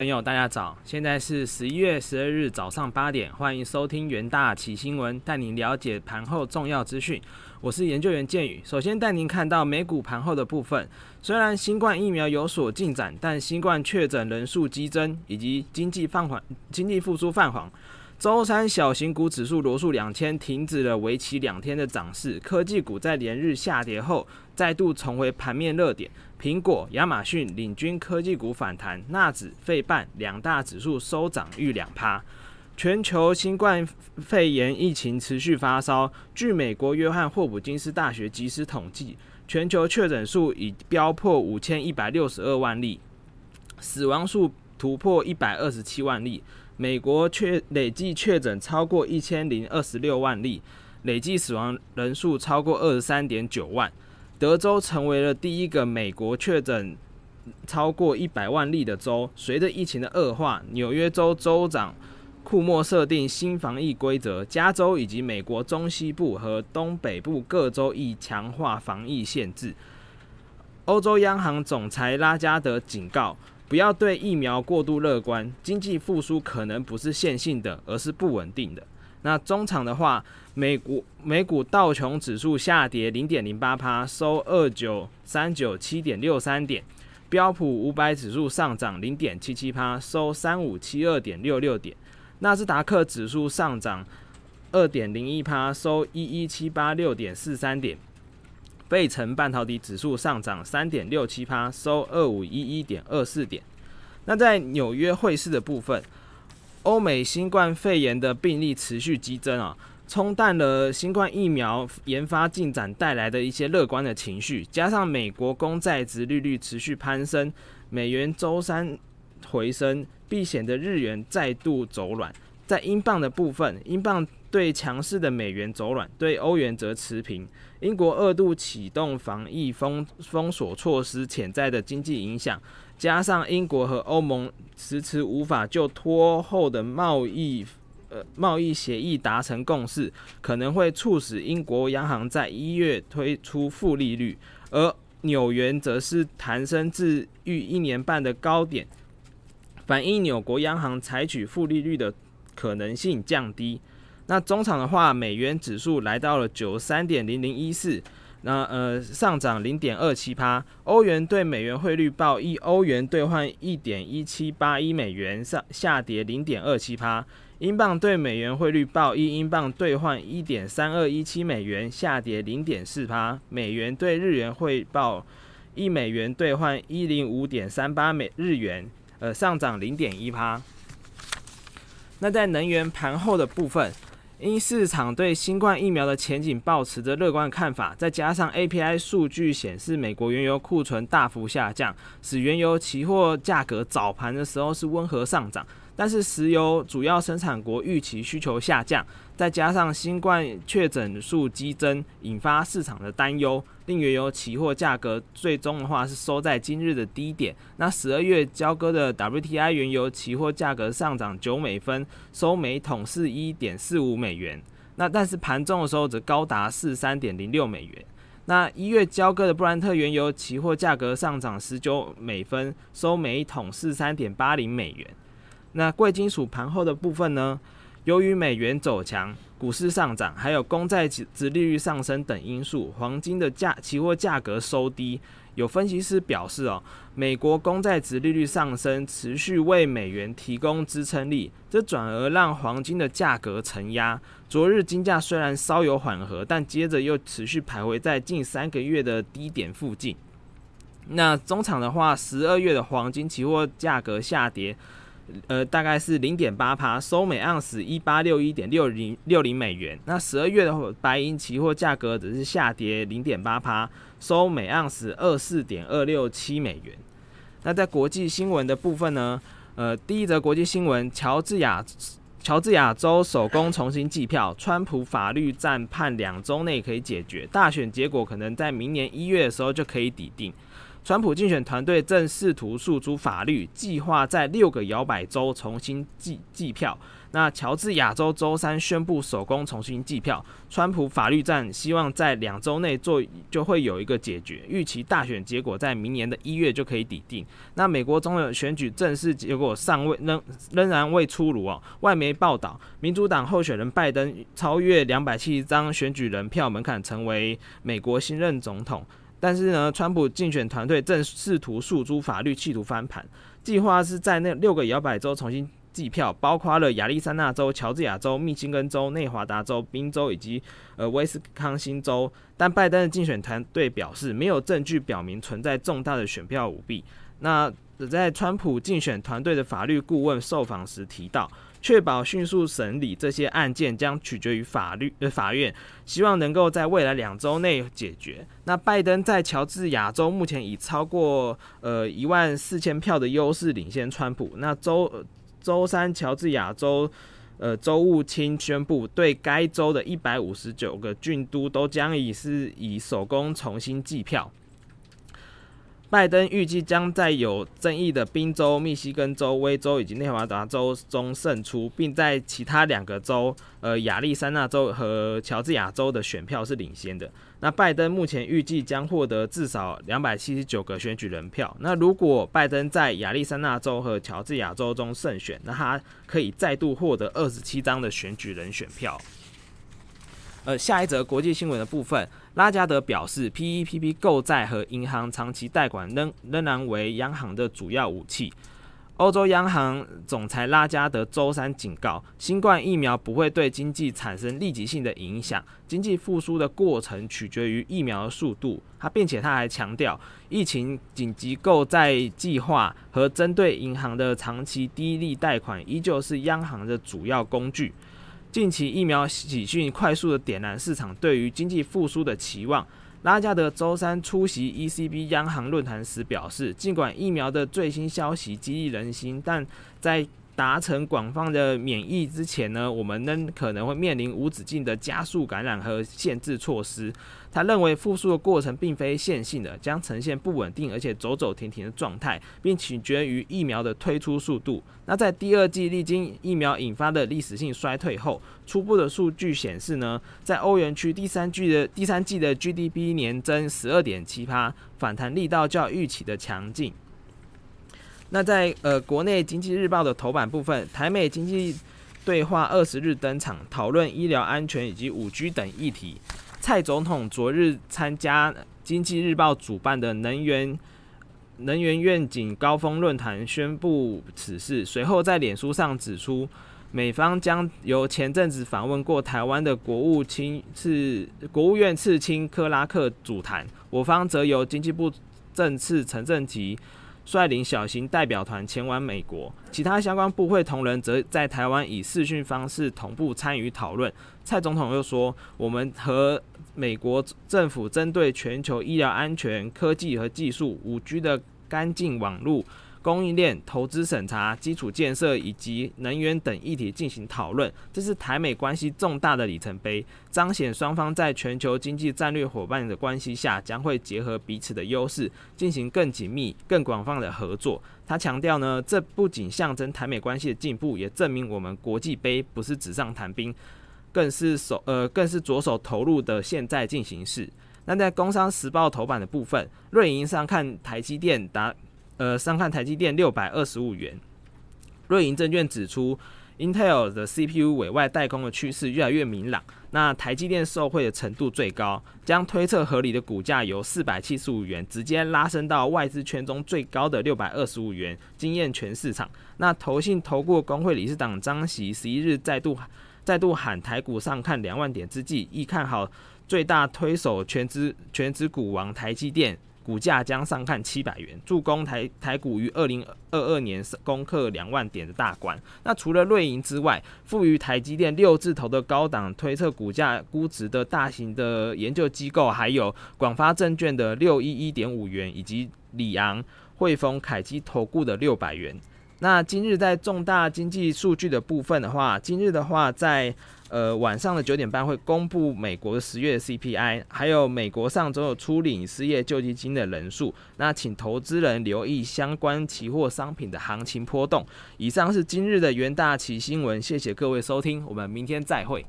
朋友，大家早！现在是十一月十二日早上八点，欢迎收听元大起新闻，带您了解盘后重要资讯。我是研究员建宇，首先带您看到美股盘后的部分。虽然新冠疫苗有所进展，但新冠确诊人数激增，以及经济放缓、经济复苏放缓。周三小型股指数罗素两千停止了为期两天的涨势，科技股在连日下跌后再度重回盘面热点。苹果、亚马逊领军科技股反弹，纳指、费半两大指数收涨逾两趴。全球新冠肺炎疫情持续发烧，据美国约翰霍普金斯大学即时统计，全球确诊数已飙破五千一百六十二万例，死亡数突破一百二十七万例。美国确累计确诊超过一千零二十六万例，累计死亡人数超过二十三点九万。德州成为了第一个美国确诊超过一百万例的州。随着疫情的恶化，纽约州州长库莫设定新防疫规则，加州以及美国中西部和东北部各州亦强化防疫限制。欧洲央行总裁拉加德警告。不要对疫苗过度乐观，经济复苏可能不是线性的，而是不稳定的。那中场的话，美股美股道琼指数下跌零点零八趴，收二九三九七点六三点；标普五百指数上涨零点七七趴，收三五七二点六六点；纳斯达克指数上涨二点零一趴，收一一七八六点四三点。费城半导体指数上涨三点六七趴，收二五一一点二四点。那在纽约汇市的部分，欧美新冠肺炎的病例持续激增啊，冲淡了新冠疫苗研发进展带来的一些乐观的情绪。加上美国公债值利率持续攀升，美元周三回升，避险的日元再度走软。在英镑的部分，英镑。对强势的美元走软，对欧元则持平。英国二度启动防疫封封锁措施，潜在的经济影响，加上英国和欧盟迟迟无法就拖后的贸易呃贸易协议达成共识，可能会促使英国央行在一月推出负利率，而纽元则是弹升至逾一年半的高点，反映纽国央行采取负利率的可能性降低。那中场的话，美元指数来到了九三点零零一四，那呃上涨零点二七趴。欧元对美元汇率报一欧元兑换一点一七八一美元，上下跌零点二七趴。英镑对美元汇率报一英镑兑换一点三二一七美元，下跌零点四趴。美元对日元汇报一美元兑换一零五点三八美日元，呃上涨零点一趴。那在能源盘后的部分。因市场对新冠疫苗的前景保持着乐观看法，再加上 API 数据显示美国原油库存大幅下降，使原油期货价格早盘的时候是温和上涨。但是石油主要生产国预期需求下降，再加上新冠确诊数激增，引发市场的担忧，令原油期货价格最终的话是收在今日的低点。那十二月交割的 WTI 原油期货价格上涨九美分，收每桶是一点四五美元。那但是盘中的时候则高达四三点零六美元。那一月交割的布兰特原油期货价格上涨十九美分，收每桶四三点八零美元。那贵金属盘后的部分呢？由于美元走强、股市上涨，还有公债值利率上升等因素，黄金的价期货价格收低。有分析师表示，哦，美国公债值利率上升，持续为美元提供支撑力，这转而让黄金的价格承压。昨日金价虽然稍有缓和，但接着又持续徘徊在近三个月的低点附近。那中场的话，十二月的黄金期货价格下跌。呃，大概是零点八趴，收每盎司一八六一点六零六零美元。那十二月的白银期货价格只是下跌零点八趴，收每盎司二四点二六七美元。那在国际新闻的部分呢？呃，第一则国际新闻：乔治亚乔治亚州手工重新计票，川普法律战判两周内可以解决，大选结果可能在明年一月的时候就可以抵定。川普竞选团队正试图诉诸法律，计划在六个摇摆州重新计计票。那乔治亚州周三宣布手工重新计票，川普法律战希望在两周内做就会有一个解决，预期大选结果在明年的一月就可以抵定。那美国总统选举正式结果尚未仍仍然未出炉哦。外媒报道，民主党候选人拜登超越两百七十张选举人票门槛，成为美国新任总统。但是呢，川普竞选团队正试图诉诸法律，企图翻盘，计划是在那六个摇摆州重新。计票包括了亚利桑那州、乔治亚州、密歇根州、内华达州、宾州以及呃威斯康星州，但拜登的竞选团队表示没有证据表明存在重大的选票舞弊。那在川普竞选团队的法律顾问受访时提到，确保迅速审理这些案件将取决于法律呃法院，希望能够在未来两周内解决。那拜登在乔治亚州目前以超过呃一万四千票的优势领先川普。那州。周三，乔治亚州，呃，州务卿宣布，对该州的一百五十九个郡都都将以是以手工重新计票。拜登预计将在有争议的宾州、密西根州、威州以及内华达州中胜出，并在其他两个州，呃，亚利桑那州和乔治亚州的选票是领先的。那拜登目前预计将获得至少两百七十九个选举人票。那如果拜登在亚利桑那州和乔治亚州中胜选，那他可以再度获得二十七张的选举人选票。呃，下一则国际新闻的部分，拉加德表示，PEPP 购债和银行长期贷款仍仍然为央行的主要武器。欧洲央行总裁拉加德周三警告，新冠疫苗不会对经济产生立即性的影响，经济复苏的过程取决于疫苗的速度。他并且他还强调，疫情紧急购债计划和针对银行的长期低利贷款依旧是央行的主要工具。近期疫苗喜讯快速的点燃市场对于经济复苏的期望。拉加德周三出席 ECB 央行论坛时表示，尽管疫苗的最新消息激励人心，但在达成广泛的免疫之前呢，我们仍可能会面临无止境的加速感染和限制措施。他认为复苏的过程并非线性的，将呈现不稳定而且走走停停的状态，并取决于疫苗的推出速度。那在第二季历经疫苗引发的历史性衰退后，初步的数据显示呢，在欧元区第三季的第三季的 GDP 年增十二点七八，反弹力道较预期的强劲。那在呃国内经济日报的头版部分，台美经济对话二十日登场，讨论医疗安全以及五 G 等议题。蔡总统昨日参加《经济日报》主办的能源能源愿景高峰论坛，宣布此事。随后在脸书上指出，美方将由前阵子访问过台湾的国务卿次国务院次卿克拉克主谈，我方则由经济部政次陈正吉。率领小型代表团前往美国，其他相关部会同仁则在台湾以视讯方式同步参与讨论。蔡总统又说：“我们和美国政府针对全球医疗安全、科技和技术、五 G 的干净网络。”供应链、投资审查、基础建设以及能源等议题进行讨论，这是台美关系重大的里程碑，彰显双方在全球经济战略伙伴的关系下，将会结合彼此的优势，进行更紧密、更广泛的合作。他强调呢，这不仅象征台美关系的进步，也证明我们国际杯不是纸上谈兵，更是手呃更是着手投入的现在进行式。那在《工商时报》头版的部分，瑞银上看台积电达。呃，上看台积电六百二十五元。瑞银证券指出，Intel 的 CPU 委外代工的趋势越来越明朗，那台积电受惠的程度最高，将推测合理的股价由四百七十五元直接拉升到外资圈中最高的六百二十五元，惊艳全市场。那投信投顾工会理事长张席十一日再度再度喊台股上看两万点之际，亦看好最大推手全资全资股王台积电。股价将上看七百元，助攻台台股于二零二二年攻克两万点的大关。那除了瑞银之外，赋予台积电六字头的高档推测股价估值的大型的研究机构，还有广发证券的六一一点五元，以及里昂汇丰凯基投顾的六百元。那今日在重大经济数据的部分的话，今日的话在呃，晚上的九点半会公布美国的十月 CPI，还有美国上周有初领失业救济金的人数。那请投资人留意相关期货商品的行情波动。以上是今日的元大旗新闻，谢谢各位收听，我们明天再会。